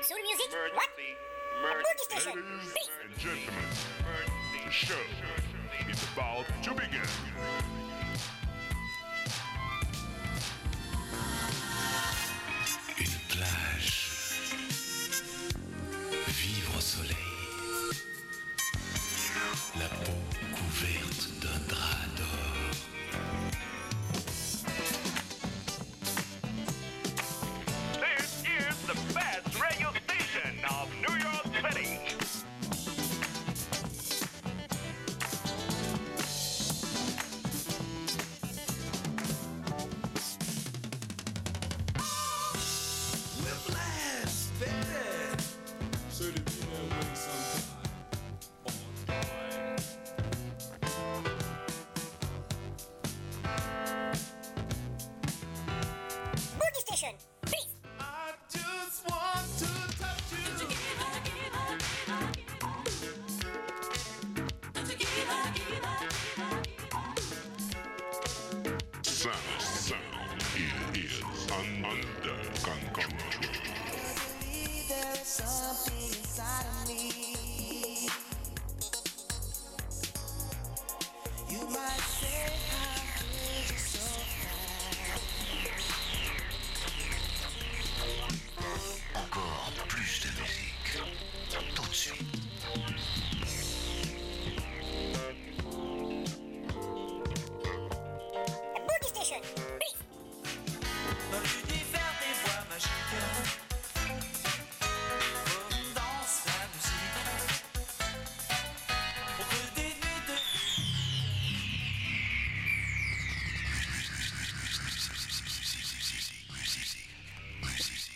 Soul music? What? Boogie station. Peace. and gentlemen, the show is about to begin.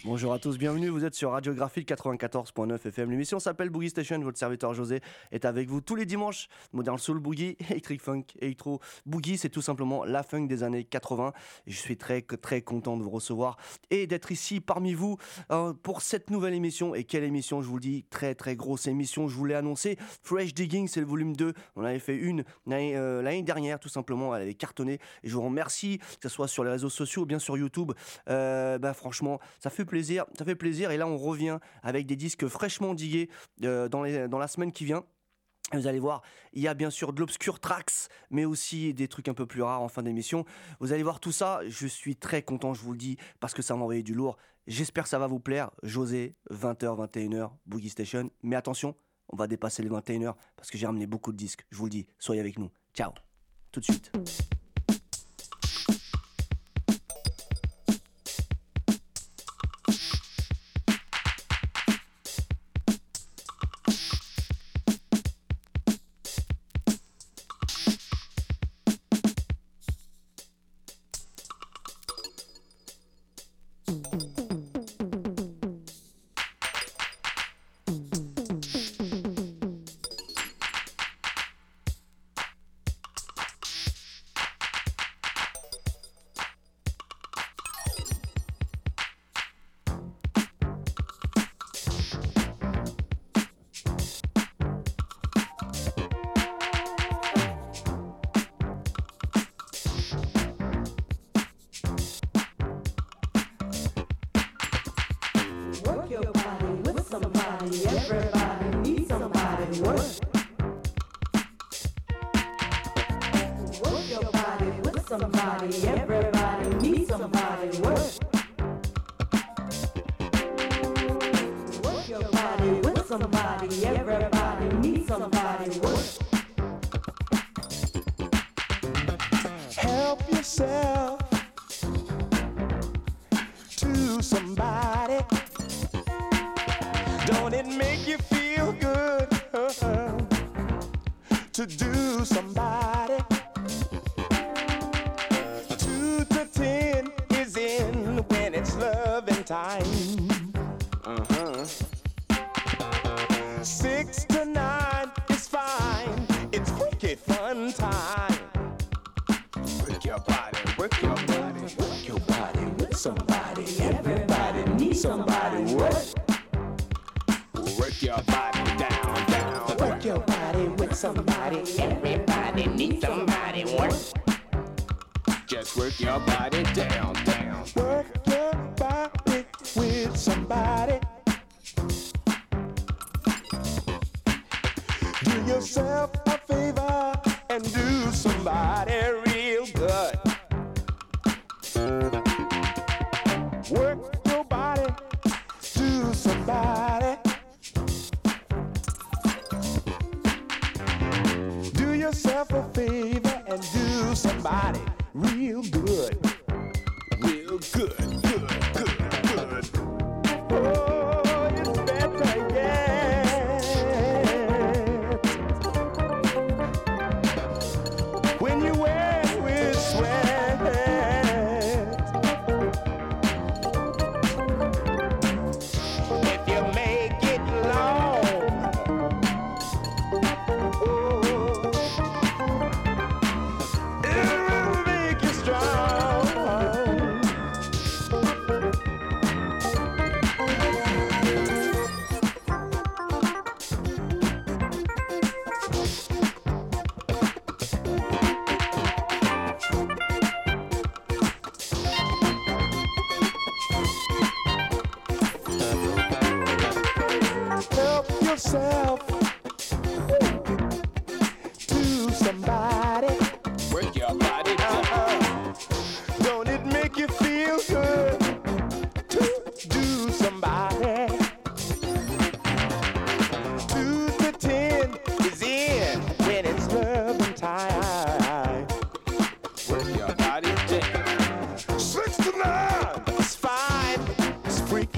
Bonjour à tous, bienvenue, vous êtes sur Radiographie 94.9 FM. L'émission s'appelle Boogie Station, votre serviteur José est avec vous tous les dimanches. Modern Soul, Boogie, Electric Funk, Electro. Boogie, c'est tout simplement la funk des années 80. Et je suis très très content de vous recevoir et d'être ici parmi vous euh, pour cette nouvelle émission. Et quelle émission, je vous le dis, très très grosse émission, je vous l'ai annoncé. Fresh Digging, c'est le volume 2. On avait fait une l'année euh, l'année dernière, tout simplement, elle avait cartonné. Et je vous remercie, que ce soit sur les réseaux sociaux ou bien sur YouTube. Euh, bah, franchement, ça fait plaisir, ça fait plaisir. Et là, on revient avec des disques fraîchement digués euh, dans, la semaine qui vient. Vous allez voir, il y a bien sûr de l'obscur tracks, mais aussi des trucs un peu plus rares en fin d'émission. Vous allez voir tout ça. Je suis très content, je vous le dis, parce que ça m'a envoyé du lourd. J'espère que ça va vous plaire. José, 20h, 21h, Boogie Station. Mais attention, on va dépasser les 21h parce que j'ai ramené beaucoup de disques. Je vous le dis, soyez avec nous. Ciao. Tout de suite. Time.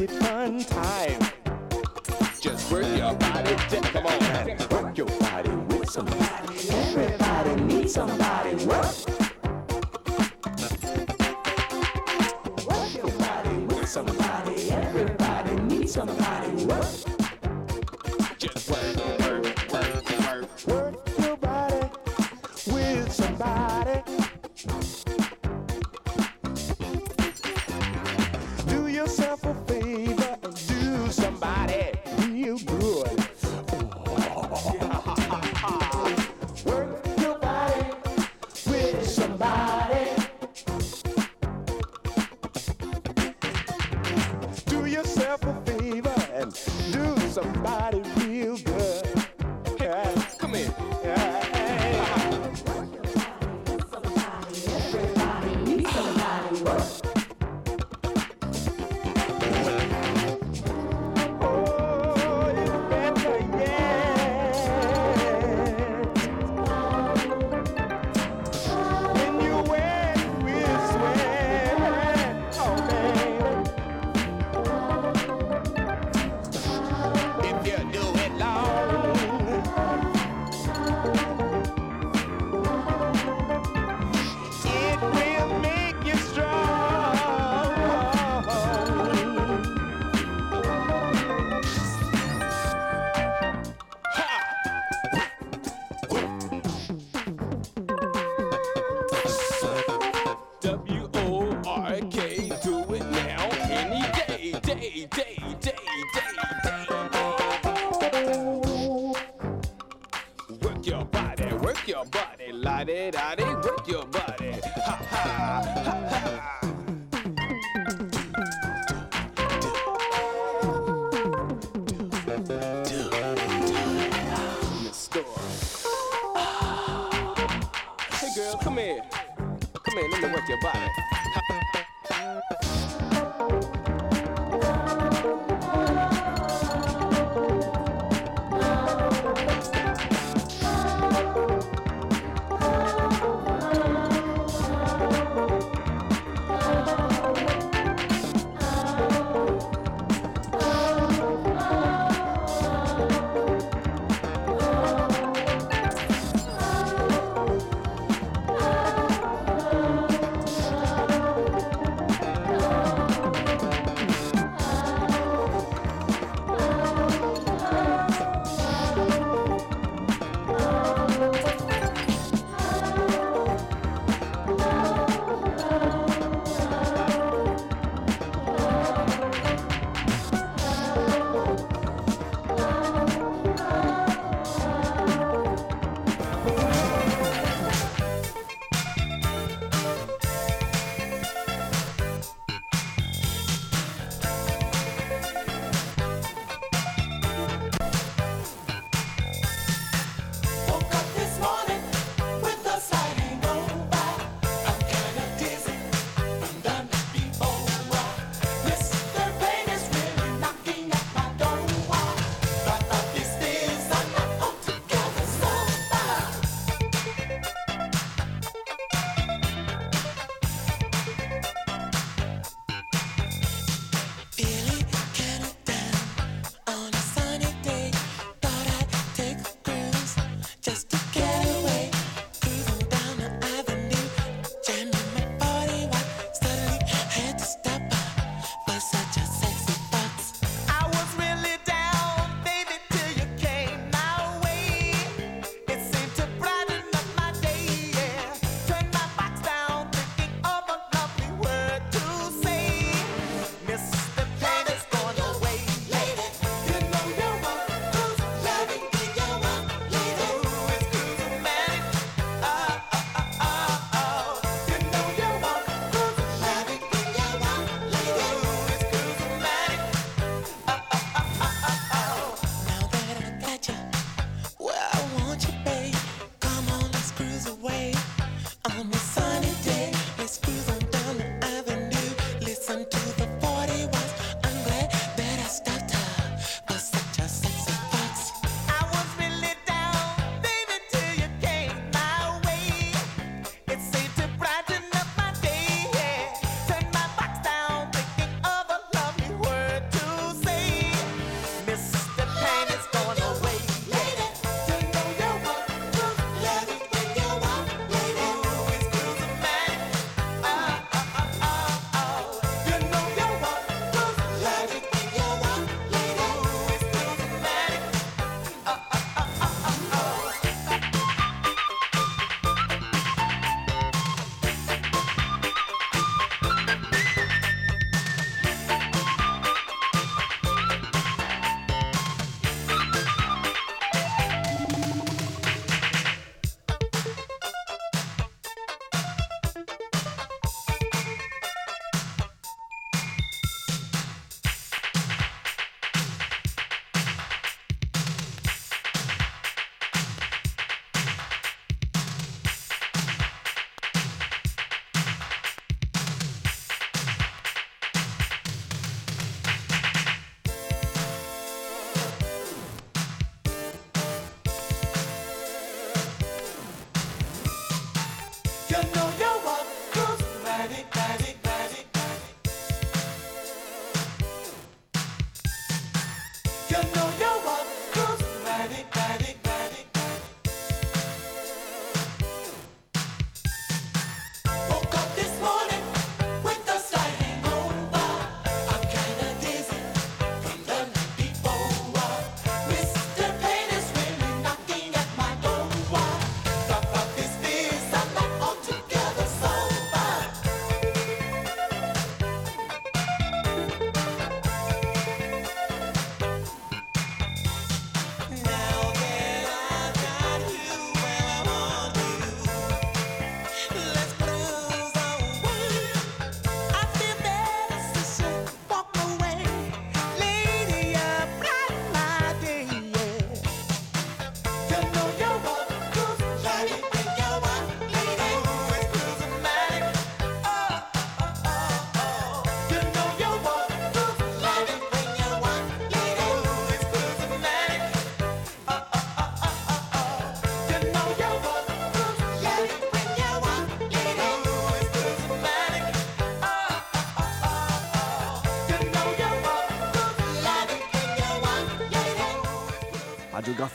fun time. Just work your body, just come on. Work your body with somebody. Everybody needs somebody. Work. Work your body with somebody. Everybody needs somebody. Work.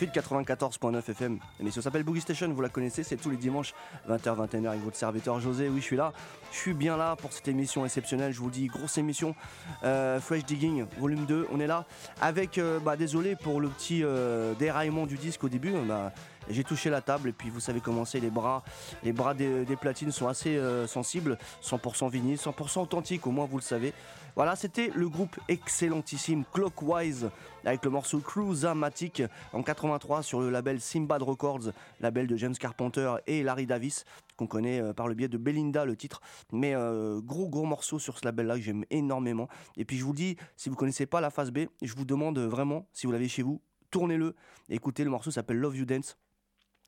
De 94.9 FM. L'émission s'appelle Boogie Station, vous la connaissez, c'est tous les dimanches 20h, 21h avec votre serviteur José. Oui, je suis là. Je suis bien là pour cette émission exceptionnelle. Je vous dis, grosse émission. Euh, Fresh Digging, volume 2. On est là avec, euh, bah, désolé pour le petit euh, déraillement du disque au début. Bah, j'ai touché la table et puis vous savez comment c'est, les bras, les bras des, platines sont assez sensibles, 100% vinyle, 100% authentique, au moins vous le savez. Voilà, c'était le groupe excellentissime Clockwise avec le morceau Cruisamatic en 83 sur le label Simbad Records, label de James Carpenter et Larry Davis qu'on connaît euh, par le biais de Belinda le titre. Mais euh, gros gros morceau sur ce label là que j'aime énormément. Et puis je vous dis si vous connaissez pas la phase B je vous demande vraiment si vous l'avez chez vous tournez-le. Écoutez le morceau s'appelle Love You Dance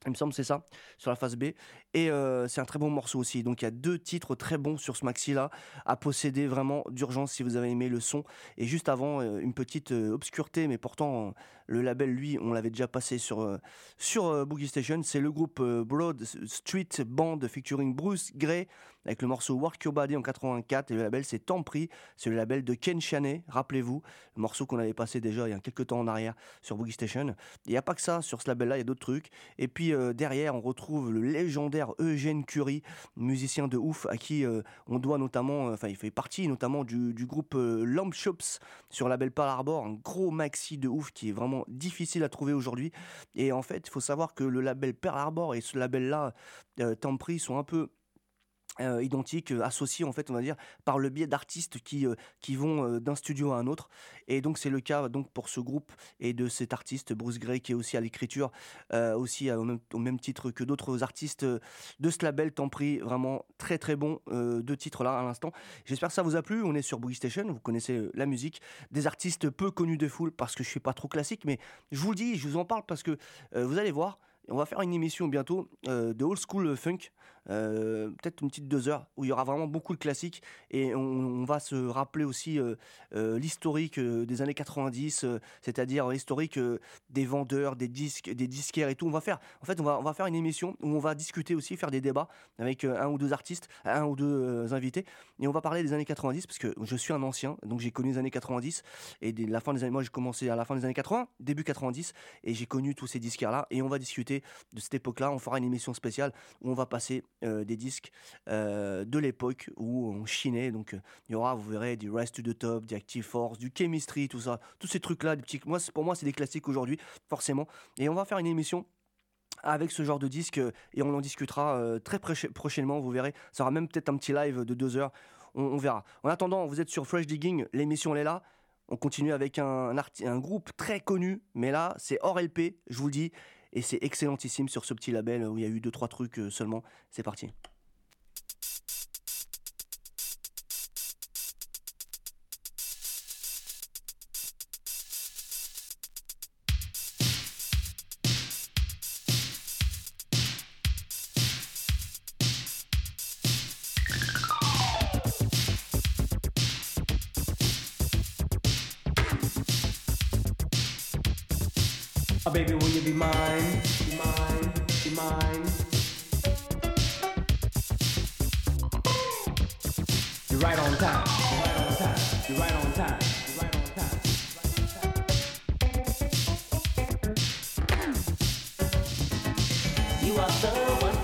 il me semble c'est ça, sur la phase B. Et euh, c'est un très bon morceau aussi. Donc il y a deux titres très bons sur ce maxi-là, à posséder vraiment d'urgence si vous avez aimé le son. Et juste avant, euh, une petite euh, obscurité, mais pourtant le label, lui, on l'avait déjà passé sur, euh, sur euh, Boogie Station. C'est le groupe euh, Broad Street Band featuring Bruce Gray avec le morceau Work Your Body en 84. Et le label, c'est Tempri. C'est le label de Ken Chaney, rappelez-vous. Le morceau qu'on avait passé déjà il y a quelques temps en arrière sur Boogie Station. Il n'y a pas que ça sur ce label-là, il y a d'autres trucs. Et puis derrière, on retrouve le légendaire Eugène Curie, musicien de ouf, à qui on doit notamment, enfin, il fait partie notamment du, du groupe Lamp Shops sur le label Pearl Harbor, un gros maxi de ouf qui est vraiment difficile à trouver aujourd'hui. Et en fait, il faut savoir que le label Pearl Harbor et ce label-là, euh, Tempri, sont un peu euh, identiques, euh, associés en fait, on va dire, par le biais d'artistes qui, euh, qui vont d'un studio à un autre. Et donc c'est le cas donc pour ce groupe et de cet artiste Bruce Gray qui est aussi à l'écriture, aussi au même, titre que d'autres artistes de ce label Tempri, vraiment très très bon deux titres là à l'instant. J'espère que ça vous a plu. On est sur Boogie Station, vous connaissez la musique, des artistes peu connus de foule parce que je suis pas trop classique, mais je vous le dis, je vous en parle parce que vous allez voir. On va faire une émission bientôt de old school funk, euh, peut-être une petite deux heures, où il y aura vraiment beaucoup de classiques et on, va se rappeler aussi euh, euh, l'historique des années 90, euh, c'est-à-dire l'historique des vendeurs, des disques, des disquaires et tout. On va faire, en fait, on va, faire une émission où on va discuter aussi, faire des débats avec un ou deux artistes, un ou deux invités, et on va parler des années 90 parce que je suis un ancien, donc j'ai connu les années 90 et dès la fin des années, moi j'ai commencé à la fin des années 80, début 90, et j'ai connu tous ces disquaires là, et on va discuter de cette époque-là. On fera une émission spéciale où on va passer euh, des disques euh, de l'époque où on chinait. Donc il y aura, vous verrez, du Rise to the Top, du Active Force, du Chemistry, tout ça, tous ces trucs-là, des petits. Moi, pour moi, c'est des classiques aujourd'hui, forcément. Et on va faire une émission avec ce genre de disque et on en discutera euh, très prochainement, vous verrez. Ça sera même peut-être un petit live de deux heures, on, verra. En attendant, vous êtes sur Fresh Digging, l'émission elle est là. On continue avec un, un, un groupe très connu, mais là c'est hors LP, je vous le dis, et c'est excellentissime sur ce petit label où il y a eu deux trois trucs euh, seulement. C'est parti. You are the one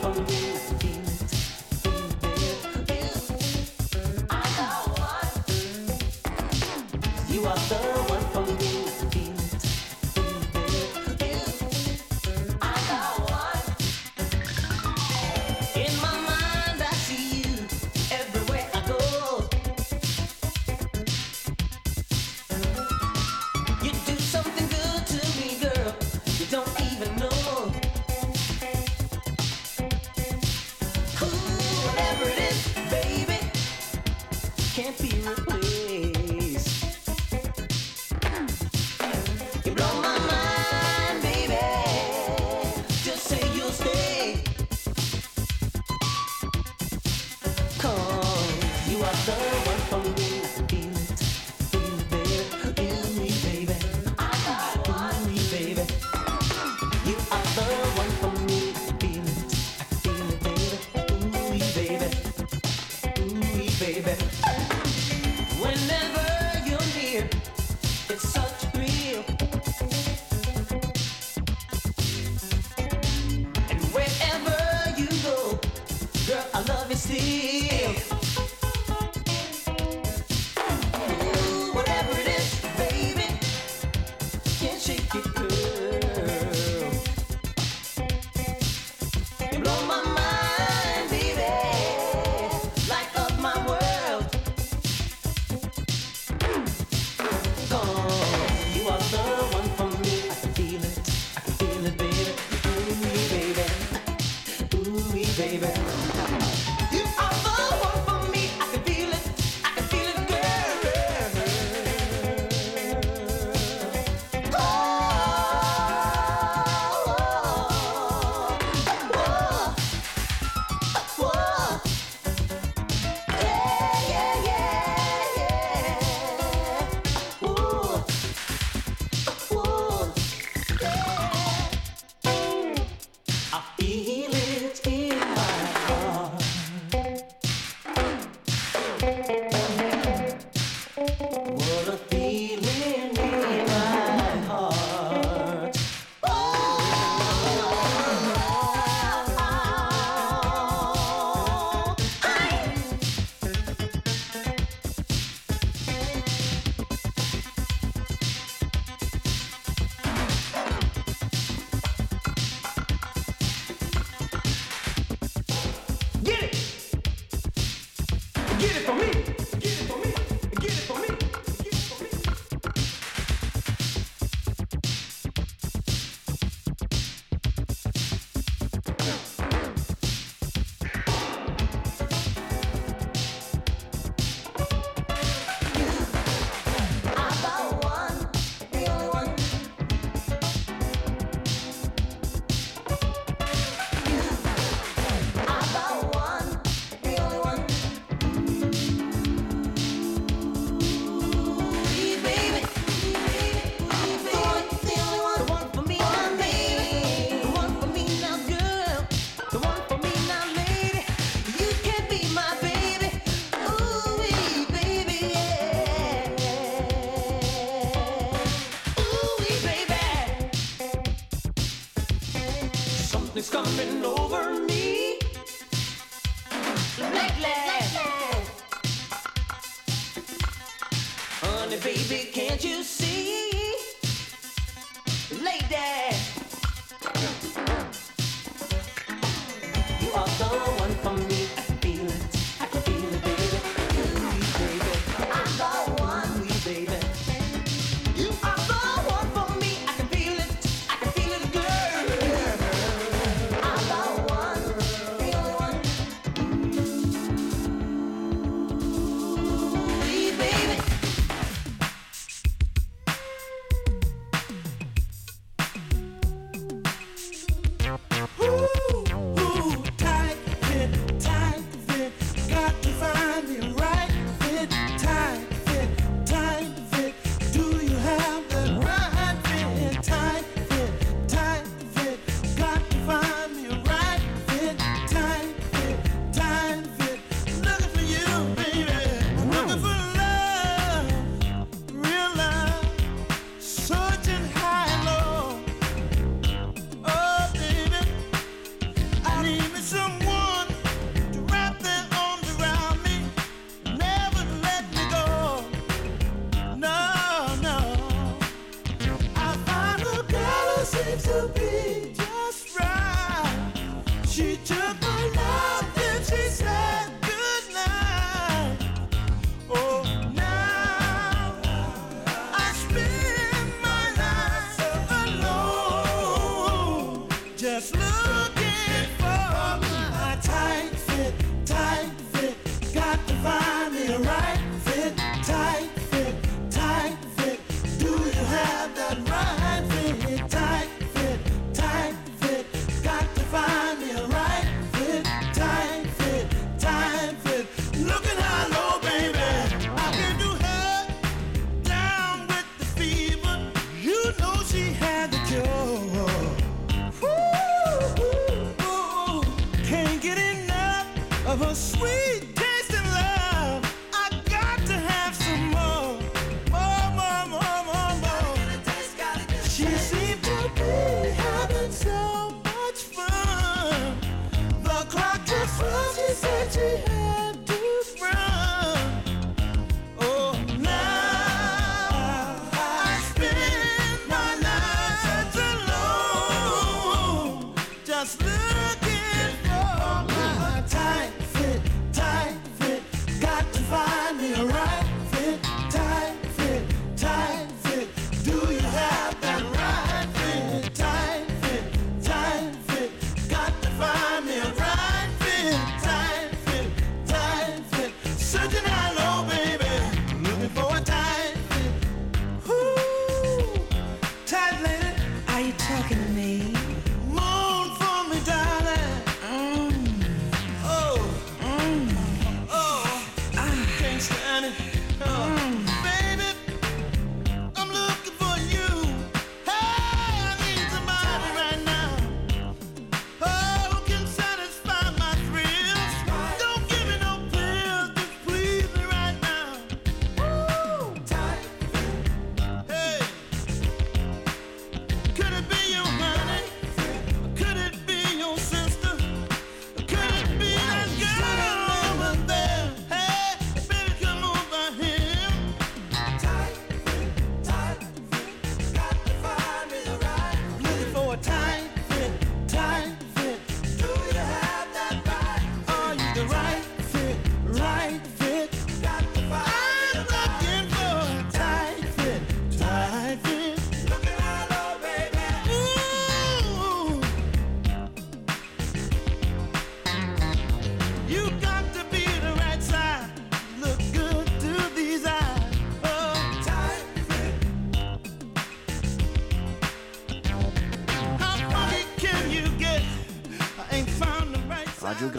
fit.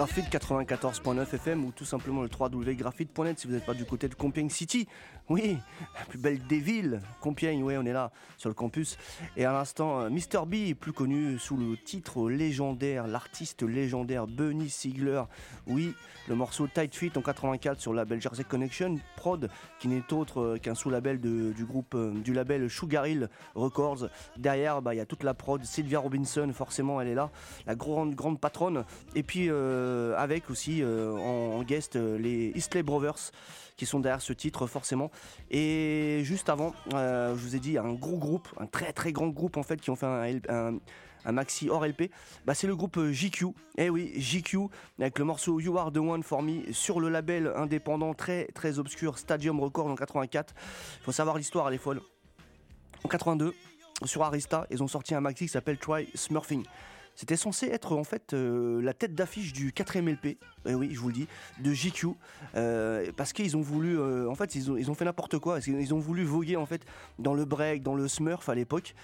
Graphite 94.9 FM ou tout simplement le www.graphite.net si vous n'êtes pas du côté de Compiègne City. Oui, belle des villes. Compiègne, ouais, on est là sur le campus. Et à l'instant, euh, Mr. B, plus connu sous le titre légendaire, l'artiste légendaire Bunny Sigler. Oui, le morceau Tight Fit en 84 sur le label Jersey Connection, prod, qui n'est autre euh, qu'un sous-label du groupe euh, du label Sugar Hill Records. Derrière, bah, il y a toute la prod, Sylvia Robinson, forcément, elle est là, la grande grande patronne. Et puis avec aussi en, en guest les Isley Brothers qui sont derrière ce titre forcément. Et juste avant, euh, je vous ai dit un gros groupe, un très très grand groupe en fait qui ont fait un, maxi hors LP, bah, c'est le groupe euh, JQ. Eh oui, JQ avec le morceau You Are the One for Me sur le label indépendant très très obscur Stadium Records en 84. Il faut savoir l'histoire, elle est folle. En 82, sur Arista, ils ont sorti un maxi qui s'appelle Try Smurfing. C'était censé être en fait euh, la tête d'affiche du 4ème LP, eh oui, je vous le dis, de JQ, euh, parce qu'ils ont voulu, euh, en fait, ils ont, fait n'importe quoi, ils ont voulu voguer en fait dans le break, dans le Smurf à l'époque,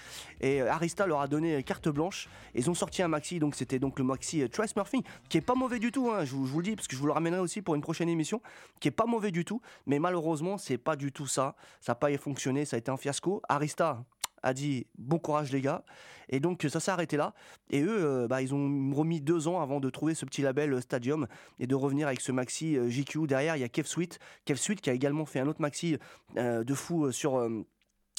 et Arista leur a donné carte blanche. Ils ont sorti un maxi, donc c'était donc le maxi Try Smurfing, qui est pas mauvais du tout, hein, je, vous, je vous le dis, parce que je vous le ramènerai aussi pour une prochaine émission, qui est pas mauvais du tout, mais malheureusement c'est pas du tout ça, ça n'a pas fonctionné, ça a été un fiasco. Arista a dit bon courage les gars. Et donc ça s'est arrêté là. Et eux euh, bah, ils ont remis deux ans avant de trouver ce petit label euh, Stadium et de revenir avec ce maxi euh, JQ derrière. Il y a Kev Sweet. Kev Sweet qui a également fait un autre maxi de fou sur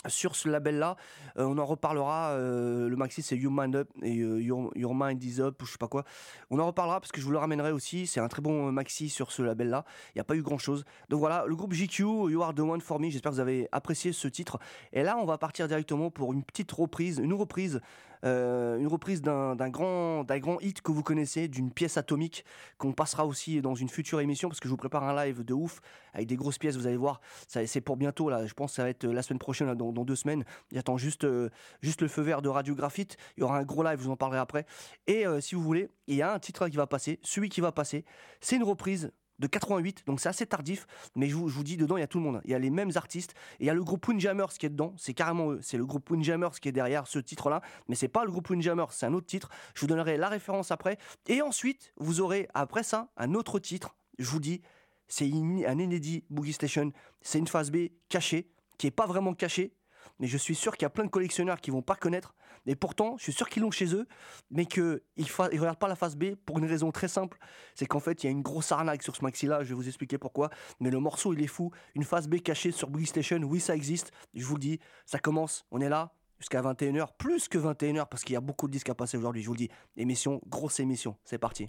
sur ce label-là. Euh, on en reparlera. euh, le maxi, c'est Human Up et euh, Your, Mind is Up ou je sais pas quoi. On en reparlera parce que je vous le ramènerai aussi. C'est un très bon maxi sur ce label-là. Il n'y a pas eu grand-chose. Donc voilà, le groupe GQ, You Are the One for Me. J'espère que vous avez apprécié ce titre. Et là, on va partir directement pour une petite reprise, une reprise. Euh, une reprise d'un grand, hit que vous connaissez, d'une pièce atomique qu'on passera aussi dans une future émission parce que je vous prépare un live de ouf avec des grosses pièces, vous allez voir. C'est pour bientôt, là. Je pense que ça va être la semaine prochaine, dans, deux semaines. J'attends juste, euh, juste le feu vert de Radio Graphite. Il y aura un gros live, je vous en parlerai après. Et euh, si vous voulez, il y a un titre qui va passer. Celui qui va passer, c'est une reprise de 88, donc c'est assez tardif, mais je vous, je vous dis, dedans, il y a tout le monde. Il y a les mêmes artistes, et il y a le groupe Windjammers qui est dedans, c'est carrément eux. C'est le groupe Windjammers qui est derrière ce titre-là, mais c'est pas le groupe Windjammers, c'est un autre titre. Je vous donnerai la référence après. Et ensuite, vous aurez, après ça, un autre titre. Je vous dis, c'est un inédit Boogie Station. C'est une phase B cachée, qui est pas vraiment cachée, mais je suis sûr qu'il y a plein de collectionneurs qui vont pas connaître. Et pourtant, je suis sûr qu'ils l'ont chez eux, mais qu'ils ne regardent pas la phase B pour une raison très simple. C'est qu'en fait, il y a une grosse arnaque sur ce maxi-là. Je vais vous expliquer pourquoi. Mais le morceau, il est fou. Une phase B cachée sur Boogie Station, oui, ça existe. Je vous le dis, ça commence. On est là jusqu'à 21h, plus que 21h, parce qu'il y a beaucoup de disques à passer aujourd'hui. Je vous le dis. Émission, grosse émission. C'est parti.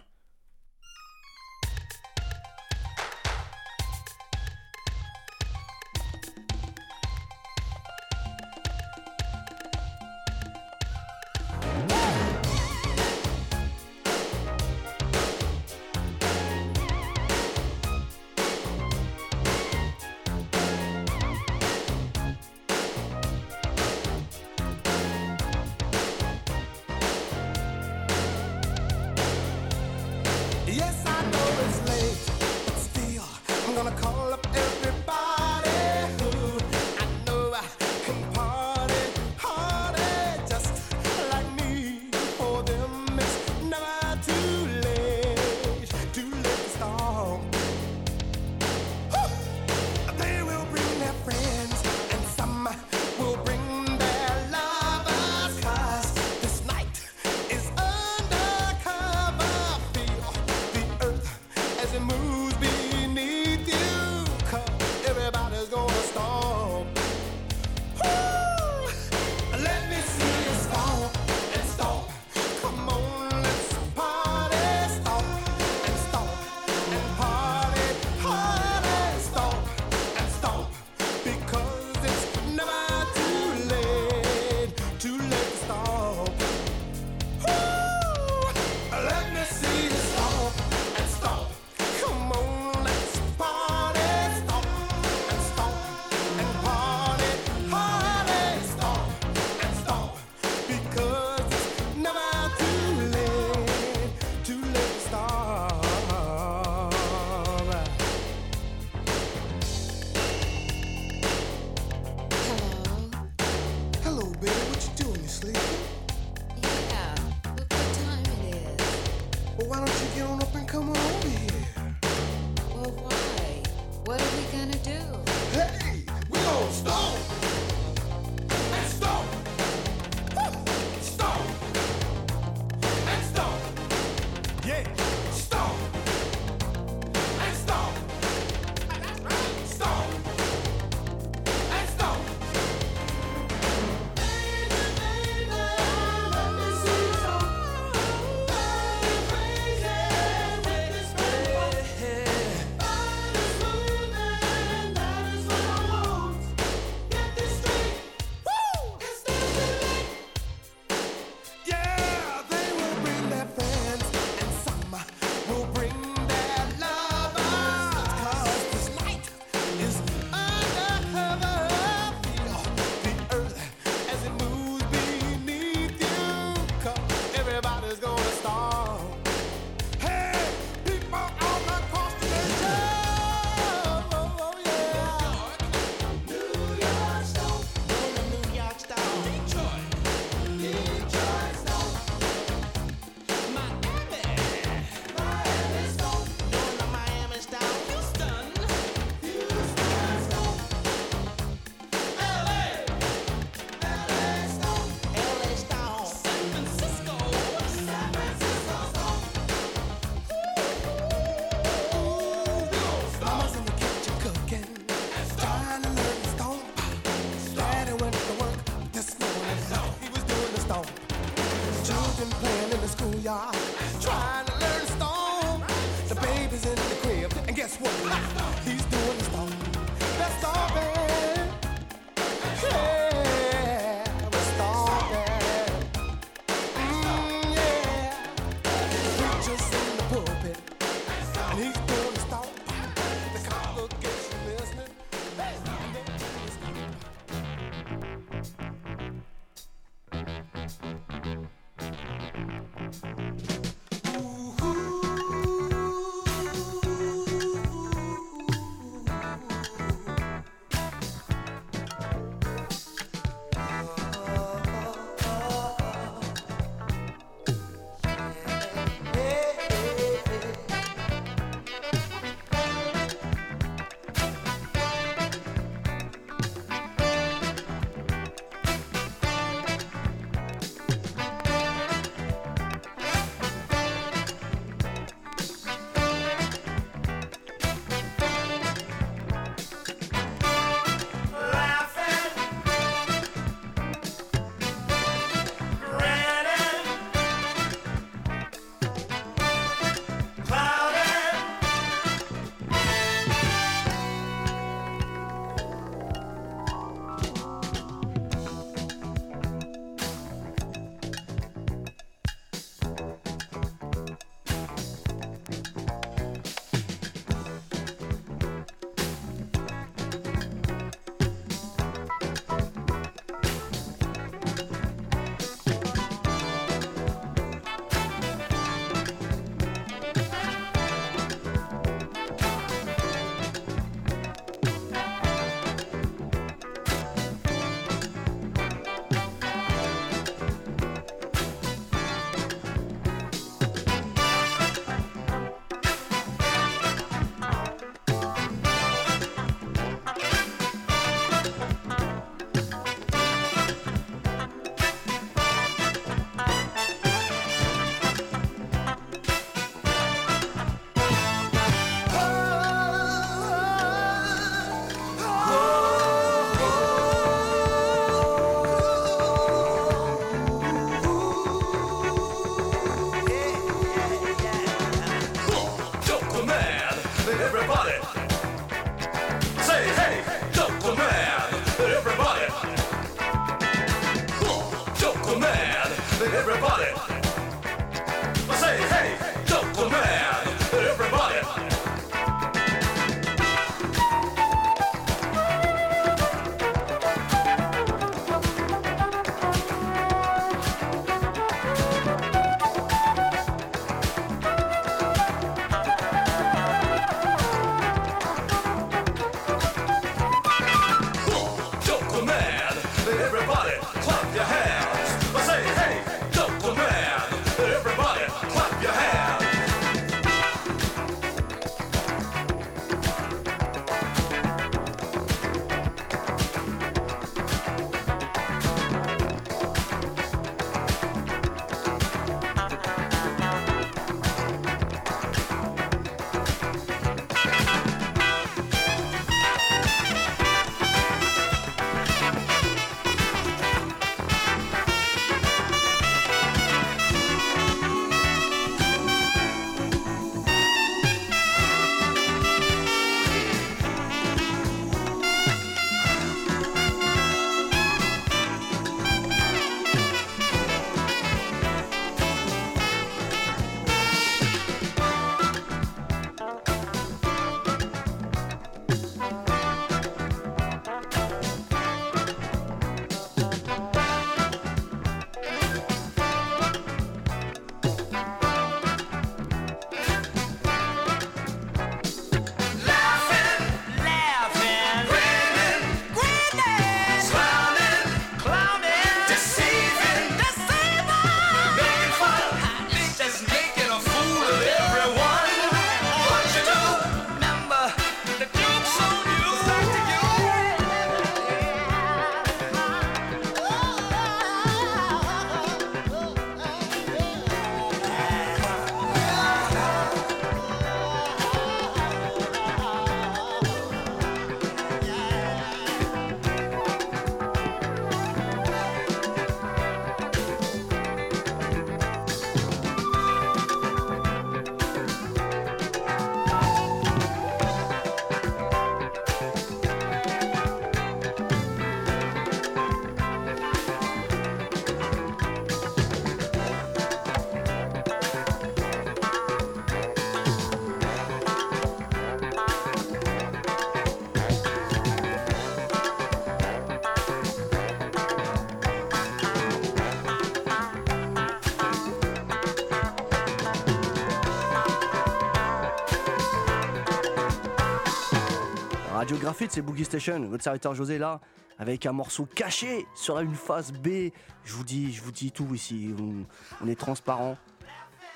Radio Graphite, c'est Boogie Station. Votre serviteur José là, avec un morceau caché sur une phase B. Je vous dis, je vous dis tout ici. On, on est transparent.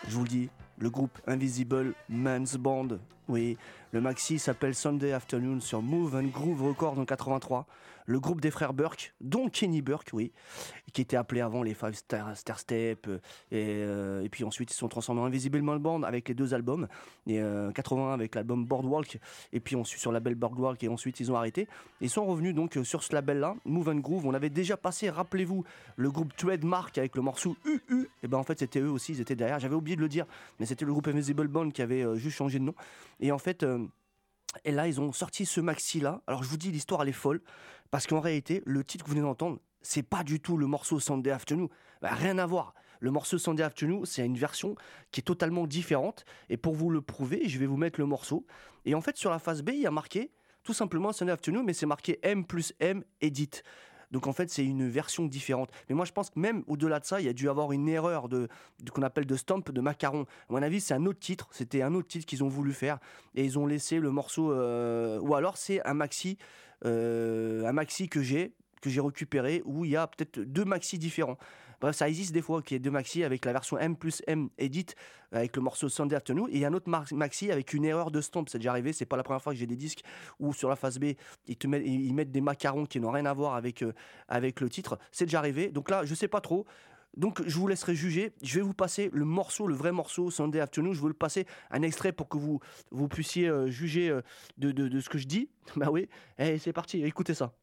Je vous le dis. Le groupe Invisible Man's Band. Oui, le maxi s'appelle Sunday Afternoon sur Move and Groove Records en 83. Le groupe des frères Burke, dont Kenny Burke, oui, qui était appelé avant les Five Star, Star Step. euh, Et, euh, et puis ensuite, ils sont transformés en Invisible Band avec les deux albums. Et euh, 81 avec l'album Boardwalk. Et puis ensuite sur le label Boardwalk. Et ensuite, ils ont arrêté. Ils sont revenus donc euh, sur ce label-là, Move and Groove. On avait déjà passé, rappelez-vous, le groupe Trademark avec le morceau UU. Et ben en fait, c'était eux aussi, ils étaient derrière. J'avais oublié de le dire, mais c'était le groupe Invisible Band qui avait juste changé de nom. Et en fait. Et là, ils ont sorti ce maxi-là. Alors, je vous dis, l'histoire, elle est folle. Parce qu'en réalité, le titre que vous venez d'entendre, c'est pas du tout le morceau Sunday Afternoon. Bah, rien à voir. Le morceau Sunday Afternoon, c'est une version qui est totalement différente. Et pour vous le prouver, je vais vous mettre le morceau. Et en fait, sur la face B, il y a marqué tout simplement Sunday Afternoon, mais c'est marqué M plus M Edit. Donc en fait, c'est une version différente. Mais moi, je pense que même au-delà de ça, il y a dû avoir une erreur de, qu'on appelle de stamp de macaron. À mon avis, c'est un autre titre. C'était un autre titre qu'ils ont voulu faire et ils ont laissé le morceau. euh, ou alors c'est un maxi, euh, un maxi que j'ai que j'ai récupéré où il y a peut-être deux maxi différents. Bref, ça existe des fois qu'il y ait deux maxi avec la version M plus M edit avec le morceau Sunday Afternoon et il y a un autre maxi avec une erreur de stamp. C'est déjà arrivé, c'est pas la première fois que j'ai des disques où sur la face B ils, te mettent, ils mettent des macarons qui n'ont rien à voir avec, euh, avec le titre. C'est déjà arrivé. Donc là, je sais pas trop. Donc je vous laisserai juger. Je vais vous passer le morceau, le vrai morceau Sunday Afternoon. Je vais vous le passer un extrait pour que vous, vous puissiez euh, juger euh, de, de- de ce que je dis. Bah oui. Et c'est parti, écoutez ça.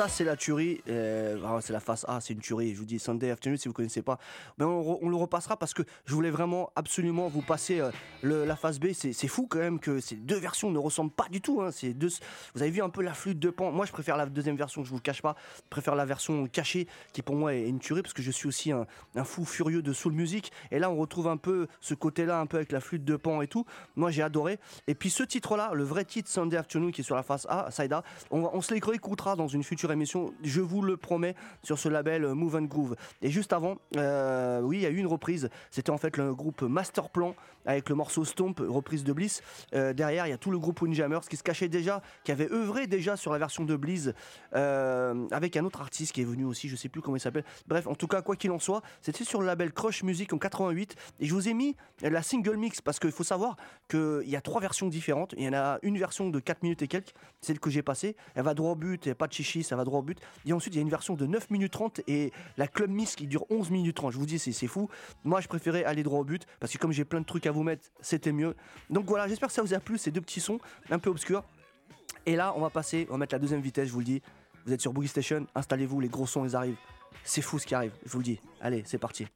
Ça c'est la tuerie. Ah, c'est la face A, c'est une tuerie. Je vous dis Sunday Afternoon si vous connaissez pas. Ben, on, le repassera parce que je voulais vraiment absolument vous passer euh, la face B. C'est fou quand même que ces deux versions ne ressemblent pas du tout. hein. Vous avez vu un peu la flûte de pan. Moi je préfère la deuxième version, je vous le cache pas. Je préfère la version cachée qui pour moi est une tuerie parce que je suis aussi un, fou furieux de soul music. Et là on retrouve un peu ce côté-là, un peu avec la flûte de pan et tout. Moi j'ai adoré. Et puis ce titre-là, le vrai titre Sunday Afternoon qui est sur la face A, side A, on, va- on se dans une future émission, je vous le promets, sur ce label euh, Move and Groove. Et juste avant, euh, oui, il y a eu une reprise. C'était en fait le groupe Masterplan avec le morceau Stomp, reprise de Bliss. Euh, derrière, il y a tout le groupe Windjammers qui se cachait déjà, qui avait œuvré déjà sur la version de Bliss avec un autre artiste qui est venu aussi, je sais plus comment il s'appelle. Bref, en tout cas, quoi qu'il en soit, c'était sur le label Crush Music en 88 et je vous ai mis la single mix parce qu'il faut savoir qu'il y a trois versions différentes. Il y en a une version de 4 minutes et quelques, celle que j'ai passée. Elle va droit au but, il n'y a pas de chichi, ça va droit au but. Et ensuite, il y a une version 9 minutes 30 et la club mix qui dure 11 minutes 30. Je vous dis, c'est fou. Moi, je préférais aller droit au but parce que comme j'ai plein de trucs à vous mettre, c'était mieux. Donc voilà, j'espère que ça vous a plu, ces deux petits sons un peu obscurs. Et là, on va passer, on va mettre la deuxième vitesse, je vous le dis. Vous êtes sur Boogie Station, installez-vous, les gros sons, ils arrivent. C'est fou ce qui arrive, je vous le dis. Allez, c'est parti.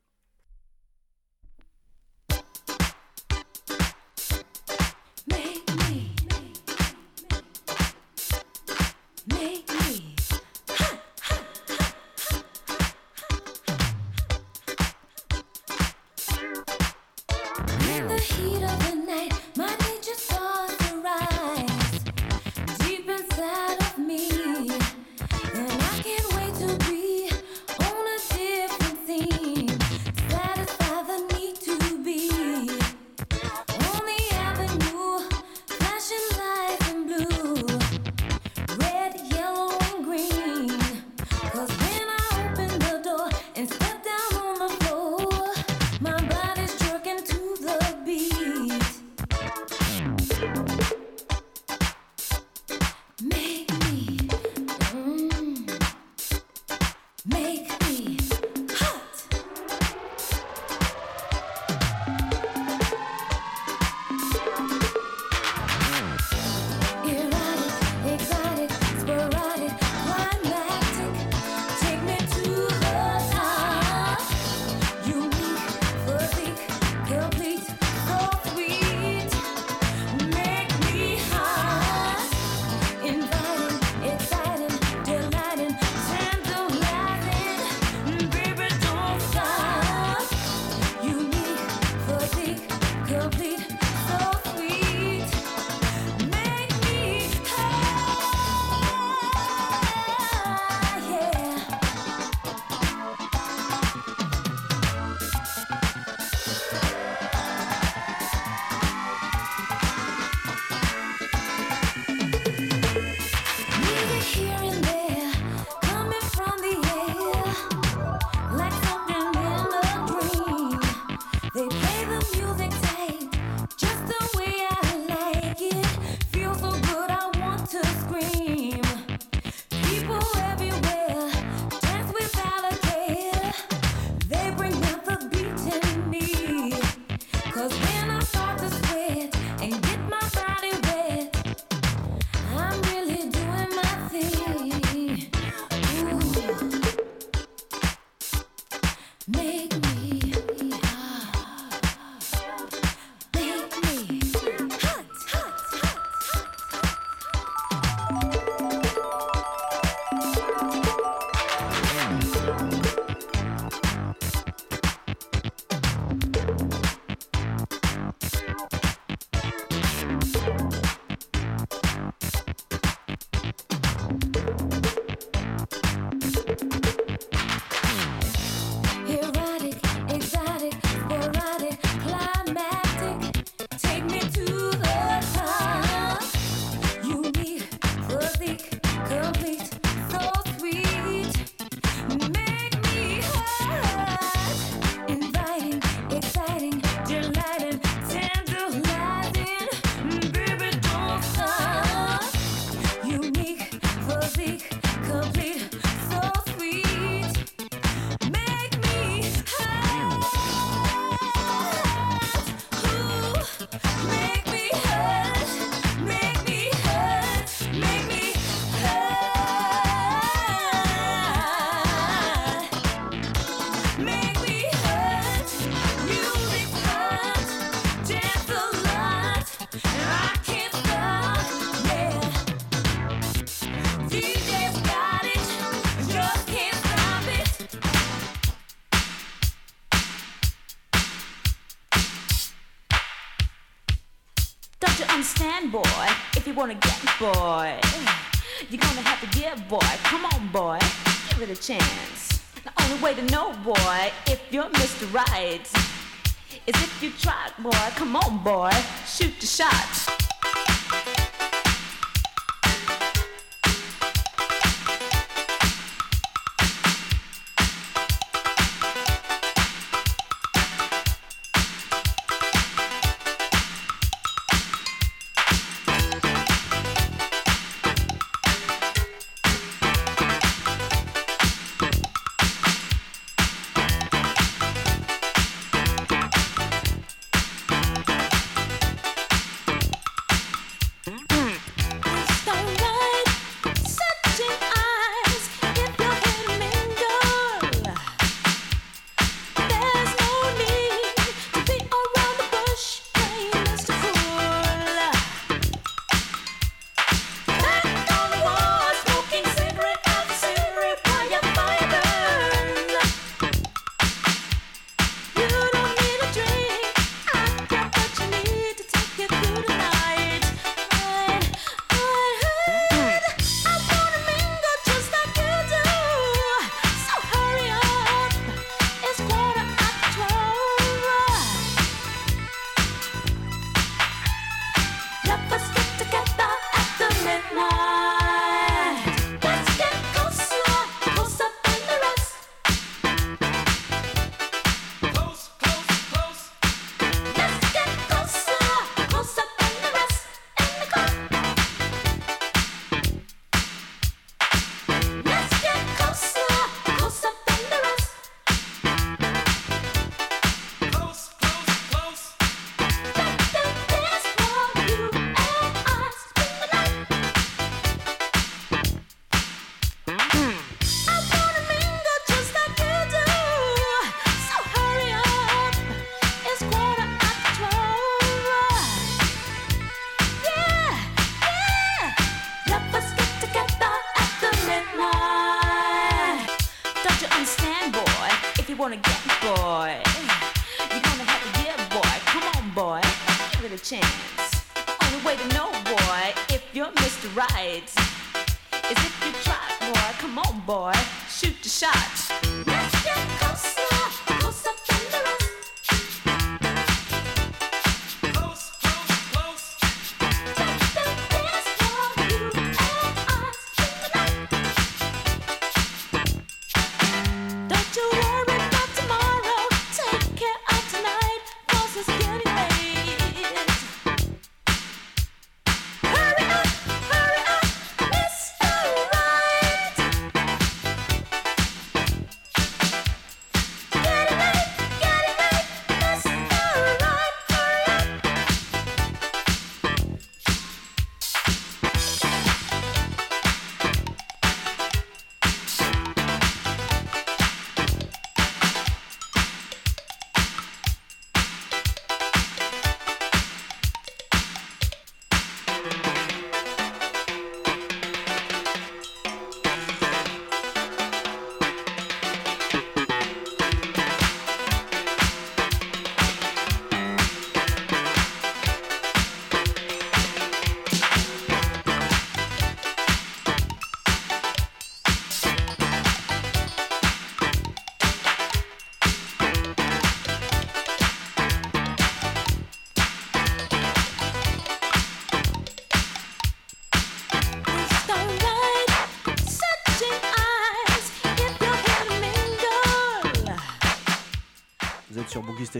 Boy, you're gonna have to give, boy. Come on, boy, give it a chance. The only way to know, boy, if you're Mr. Right, is if you try, boy. Come on, boy, shoot the shot.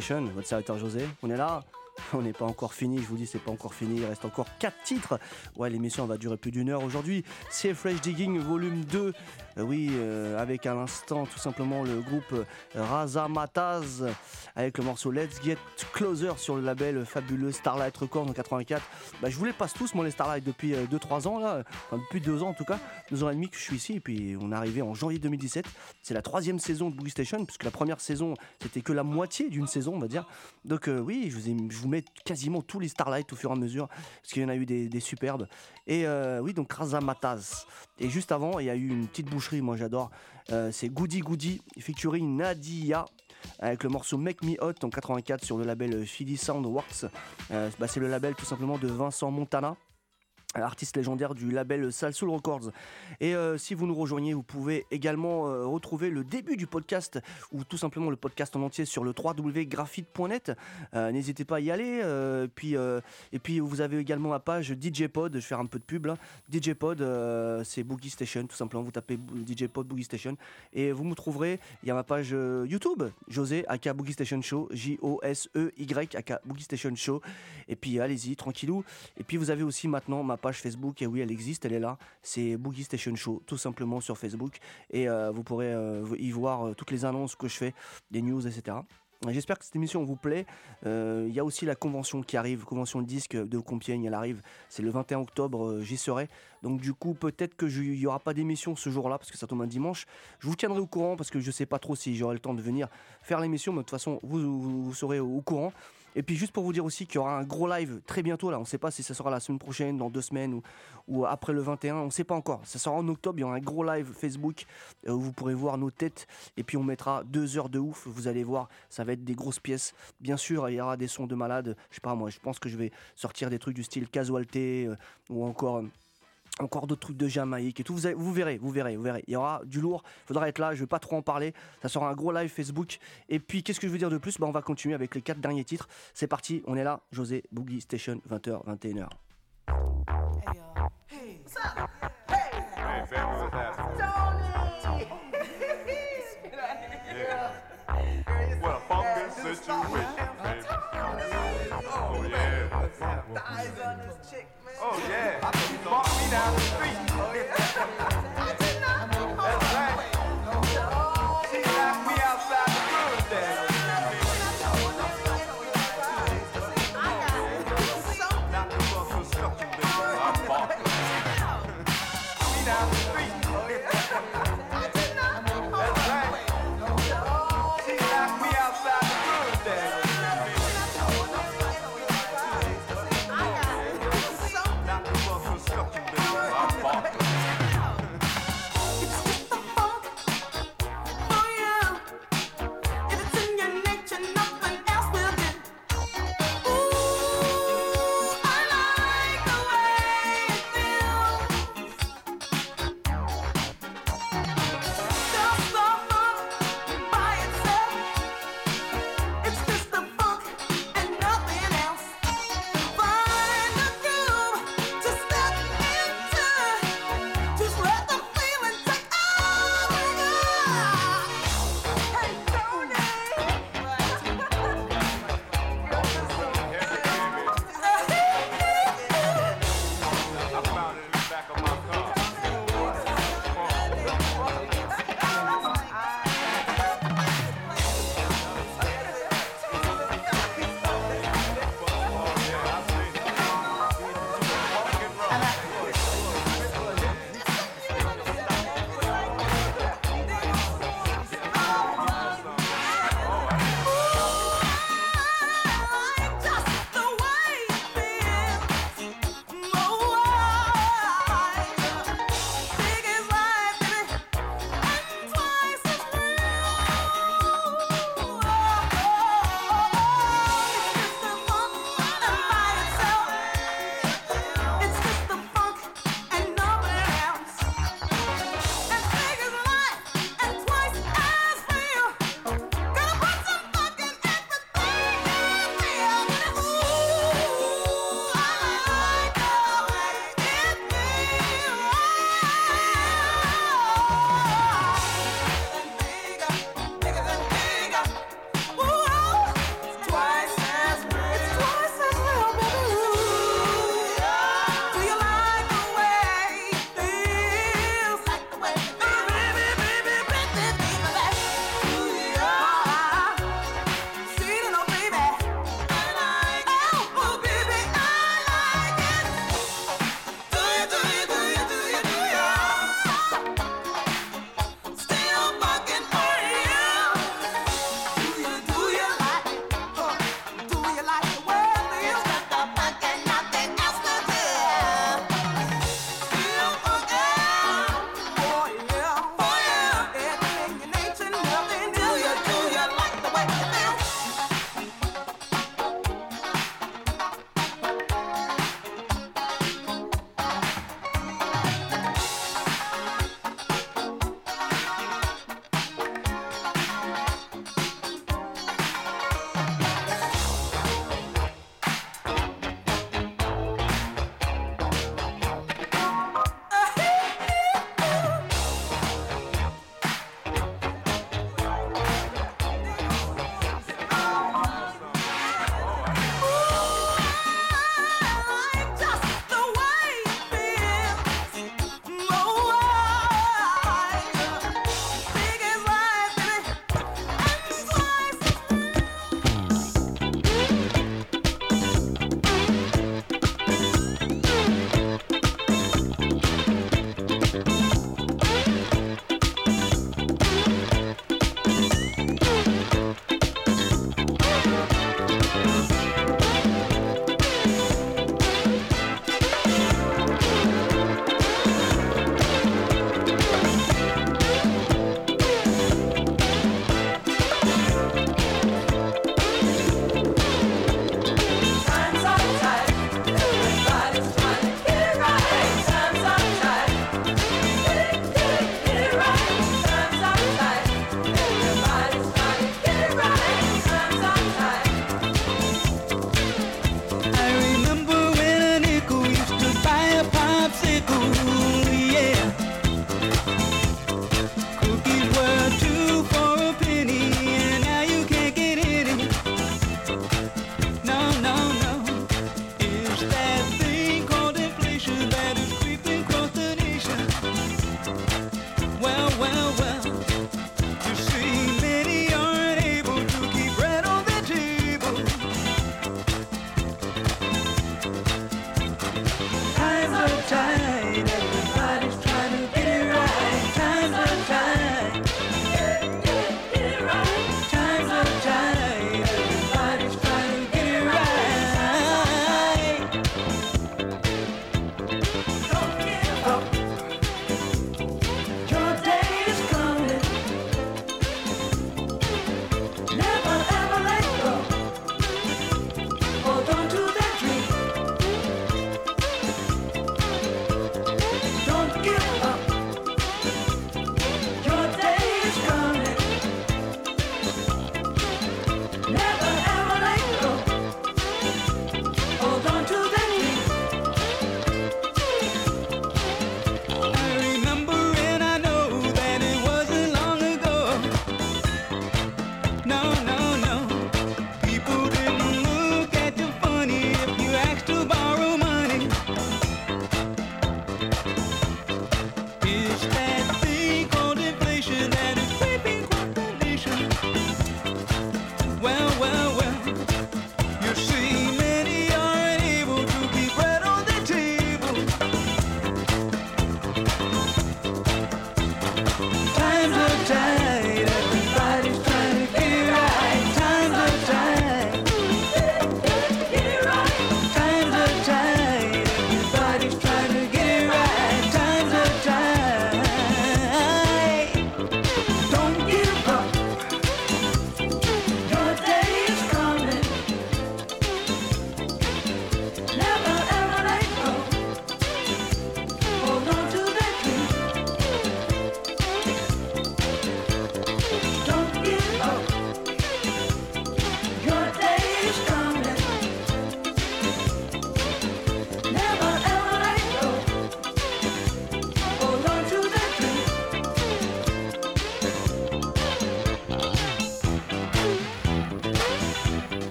Votre serviteur José. On est là on n'est pas encore fini, je vous dis, c'est pas encore fini. Il reste encore 4 titres. Ouais, l'émission va durer plus d'une heure aujourd'hui. C'est Fresh Digging volume 2. Euh, oui, euh, avec à l'instant tout simplement le groupe euh, Razamataz avec le morceau Let's Get Closer sur le label fabuleux Starlight Records en 84. Bah, je vous les passe tous, moi, les Starlight, depuis 2-3 ans, depuis 2 ans en tout cas. 2 ans et demi que je suis ici. Et puis on est arrivé en janvier 2017. C'est la troisième saison de Boogie Station, puisque la première saison, c'était que la moitié d'une saison, on va dire. Donc oui, je vous, mets quasiment tous les Starlight au fur et à mesure, parce qu'il y en a eu des, superbes. Et oui, donc Razamataz. Et juste avant, il y a eu une petite moi j'adore. Euh, c'est Goody Goody, featuring Nadia. avec le morceau Make Me Hot en 84 sur le label Philly Soundworks. Euh, bah, c'est le label tout simplement de Vincent Montana artiste légendaire du label Salsoul Records. Et euh, si vous nous rejoignez, vous pouvez également euh, retrouver le début du podcast ou tout simplement le podcast en entier sur le www.graphite.net. Euh, N'hésitez pas à y aller. euh, puis, euh, et puis vous avez également ma page DJ Pod, je vais faire un peu de pub là. DJ Pod, euh, c'est Boogie Station, tout simplement. Vous tapez DJ Pod Boogie Station et vous me trouverez. Il y a ma page euh, YouTube, José, aka Boogie Station Show, J-O-S-E-Y, aka Boogie Station Show. Et puis allez-y, tranquillou. Et puis vous avez aussi maintenant ma page Facebook, et oui, elle existe, elle est là. C'est Boogie Station Show, tout simplement sur Facebook. Et euh, vous pourrez euh, y voir euh, toutes les annonces que je fais, des news, etc. J'espère que cette émission vous plaît. Il y a aussi la convention qui arrive, convention de disque de Compiègne, elle arrive. C'est le 21 octobre, j'y serai. Donc du coup, peut-être que il n'y aura pas d'émission ce jour-là parce que ça tombe un dimanche. Je vous tiendrai au courant parce que je sais pas trop si j'aurai le temps de venir faire l'émission, mais de toute façon, vous, serez au courant. Et puis juste pour vous dire aussi qu'il y aura un gros live très bientôt là. On ne sait pas si ça sera la semaine prochaine, dans deux semaines ou, après le 21. On ne sait pas encore. Ça sera en octobre. Il y aura un gros live Facebook euh, où vous pourrez voir nos têtes. Et puis on mettra deux heures de ouf. Vous allez voir, ça va être des grosses pièces. Bien sûr, il y aura des sons de malades. Je sais pas moi. Je pense que je vais sortir des trucs du style casualité euh, ou encore. Encore d'autres trucs de Jamaïque et tout. Vous, avez- vous verrez, vous verrez, vous verrez. Il y aura du lourd. Il faudra être là. Je vais pas trop en parler. Ça sera un gros live Facebook. Et puis, qu'est-ce que je veux dire de plus? Bah, On va continuer avec les quatre derniers titres. C'est parti. On est là. José Boogie Station, 20h, 21h. Hey, family, what's happening? Yeah. What a funky situation, baby. Oh, yeah. Oh, yeah. Me down the street.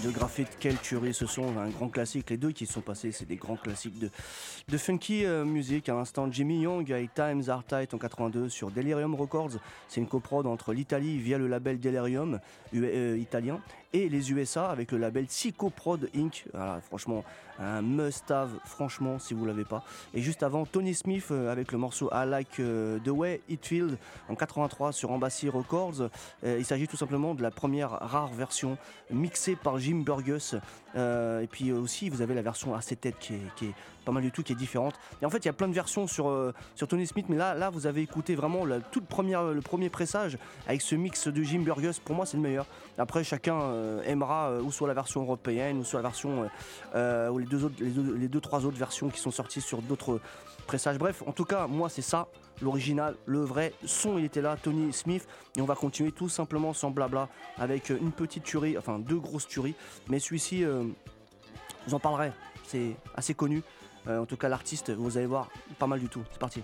Survive. Radiographie de quelle tuerie ce sont, un grand classique. Les deux qui sont passés, c'est des grands classiques de, de funky euh, music. À l'instant, Jimmy Young avec Times Are Tight en 82 sur Delirium Records. C'est une coprode entre l'Italie via le label Delirium U- euh, italien et les USA avec le label Psychoprod Inc. Franchement, un must-have, franchement, si vous l'avez pas. Et juste avant, Tony Smith euh, avec le morceau I Like euh, The Way It Feels en 83 sur Embassy Records. Euh, il s'agit tout simplement de la première rare version mixée par Jim Burgess. Euh, et puis aussi, vous avez la version 7 têtes qui est, qui est pas mal du tout, qui est différente. Et en fait, il y a plein de versions sur, euh, sur Tony Smith, mais là, là, vous avez écouté vraiment toute première, le premier pressage avec ce mix de Jim Burgess. Pour moi, c'est le meilleur. Après, chacun euh, aimera ou soit la version européenne ou soit la version ou les deux autres, les deux, les deux, trois autres versions qui sont sorties sur d'autres pressages. Bref, en tout cas, moi, c'est ça. L'original, le vrai son, il était là, Tony Smith, et on va continuer tout simplement sans blabla avec une petite tuerie, enfin deux grosses tueries, mais celui-ci, euh, vous en parlerai, c'est assez connu. Euh, en tout cas, l'artiste, vous allez voir, pas mal du tout. C'est parti.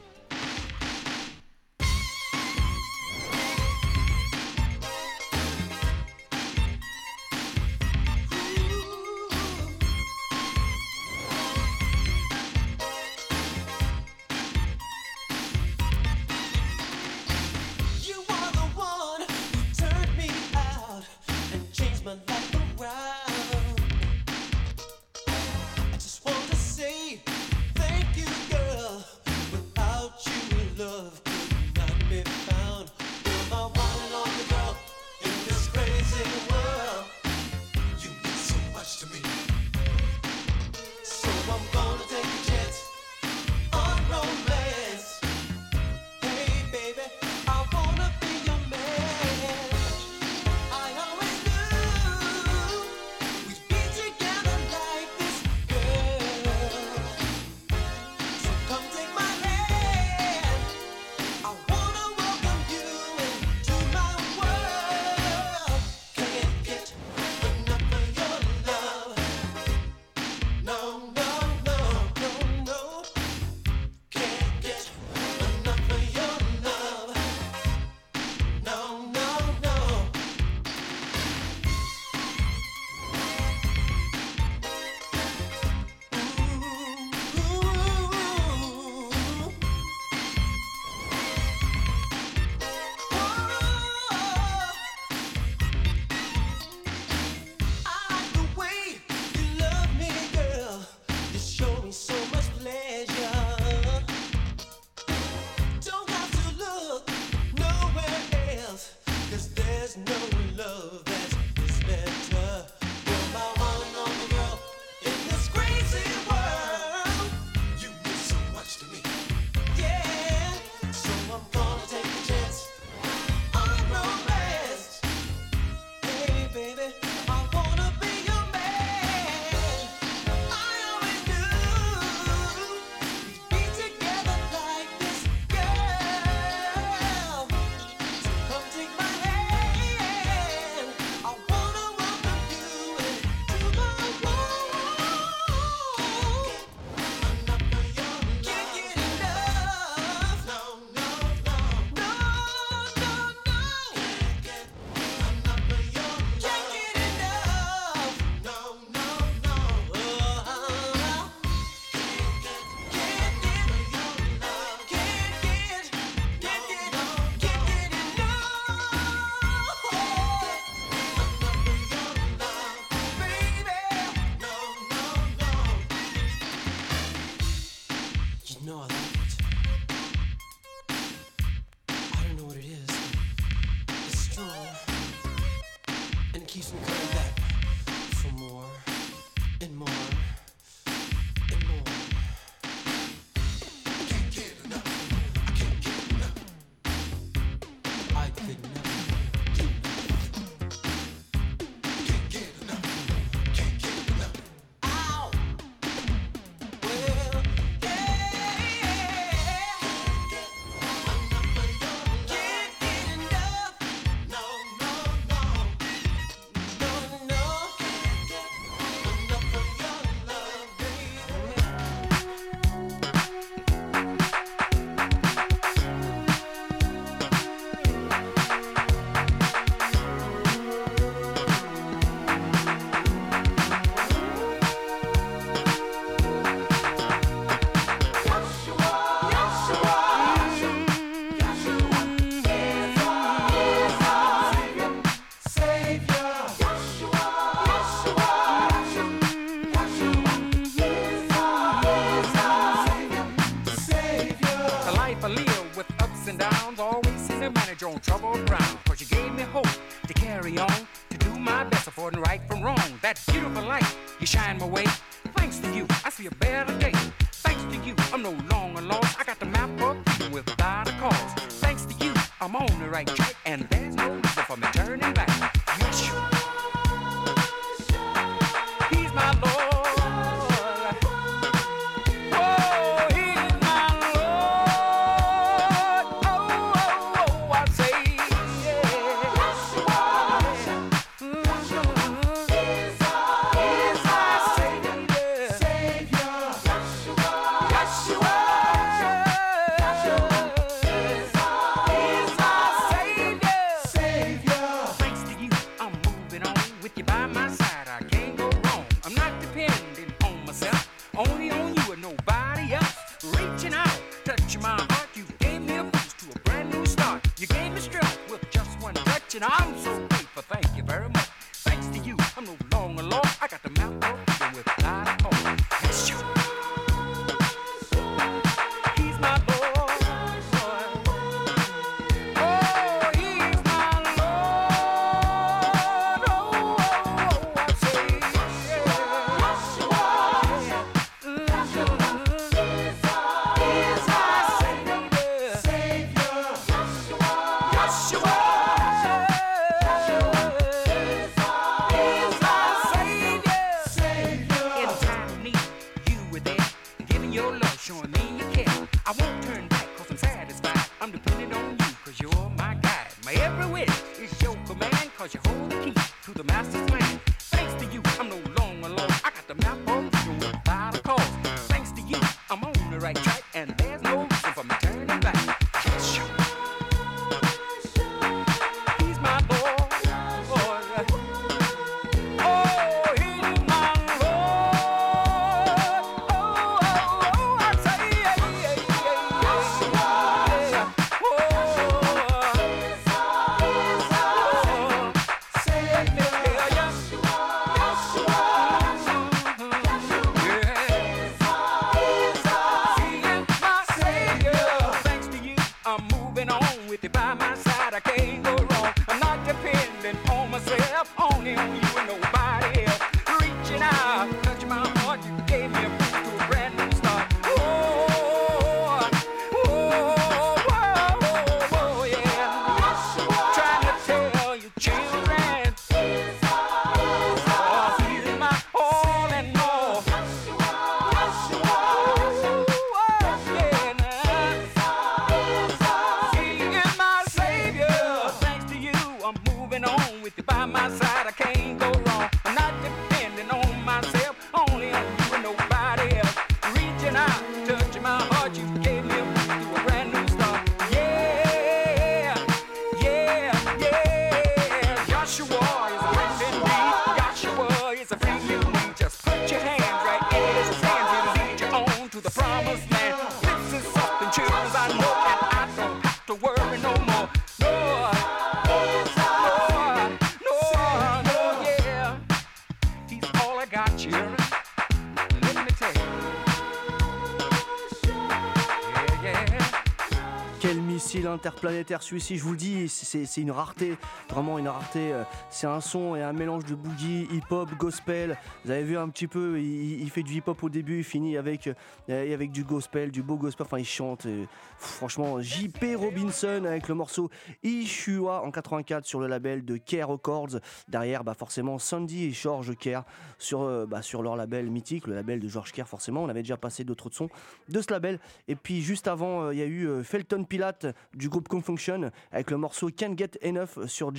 Interplanétaire celui-ci, je vous le dis, c'est une rareté, vraiment une rareté. euh, C'est un son et un mélange de boogie, hip-hop, gospel. Vous avez vu un petit peu, il, fait du hip-hop au début, il finit avec, euh, avec du gospel, du beau gospel, enfin il chante. euh, franchement, JP Robinson avec le morceau Ishua en 84 sur le label de Care Records. Derrière, bah forcément, Sandy et George Care sur, bah, sur leur label mythique, le label de George Care forcément. On avait déjà passé d'autres sons de ce label. Et puis juste avant, il y a eu Felton Pilate du groupe Confunction avec le morceau Can't Get Enough sur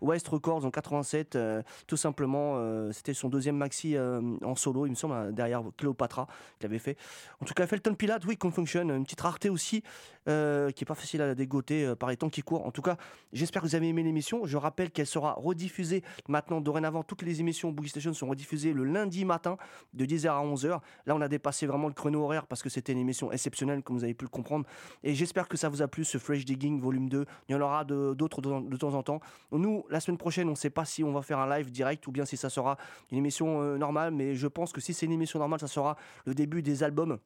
West Records en 87. euh, tout simplement, euh, c'était son deuxième maxi euh, en solo, il me semble, hein, derrière Cléopatra qu'il avait fait. En tout cas, Felton Pilate, oui, Confunction, une petite rareté aussi qui est pas facile à dégoter par les temps qui courent. En tout cas, j'espère que vous avez aimé l'émission. Je rappelle qu'elle sera rediffusée maintenant, dorénavant, toutes les émissions Boogie Station sont rediffusées le lundi matin de 10h à 11h. Là, on a dépassé vraiment le chrono horaire parce que c'était une émission exceptionnelle, comme vous avez pu le comprendre. Et j'espère que ça vous a plu, ce Fresh Digging volume 2. Il y en aura d'autres de temps en temps. Nous, la semaine prochaine, on ne sait pas si on va faire un live direct ou bien si ça sera une émission euh, normale, mais je pense que si c'est une émission normale, ça sera le début des albums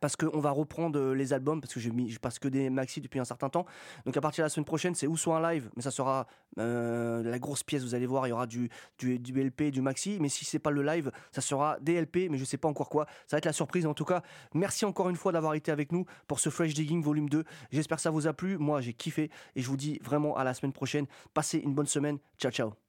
parce qu'on va reprendre euh, les albums, parce que mis, je passe que des maxi depuis un certain temps. Donc à partir de la semaine prochaine, c'est ou soit un live, mais ça sera euh, la grosse pièce, vous allez voir, il y aura du, du, du LP, du maxi, mais si c'est pas le live, ça sera des LP, mais je sais pas encore quoi. Ça va être la surprise. En tout cas, merci encore une fois d'avoir été avec nous pour ce Fresh Digging volume 2. J'espère que ça vous a plu. Moi, j'ai kiffé et je vous dis vraiment à la semaine prochaine. Passez une bonne semaine. Ciao, ciao.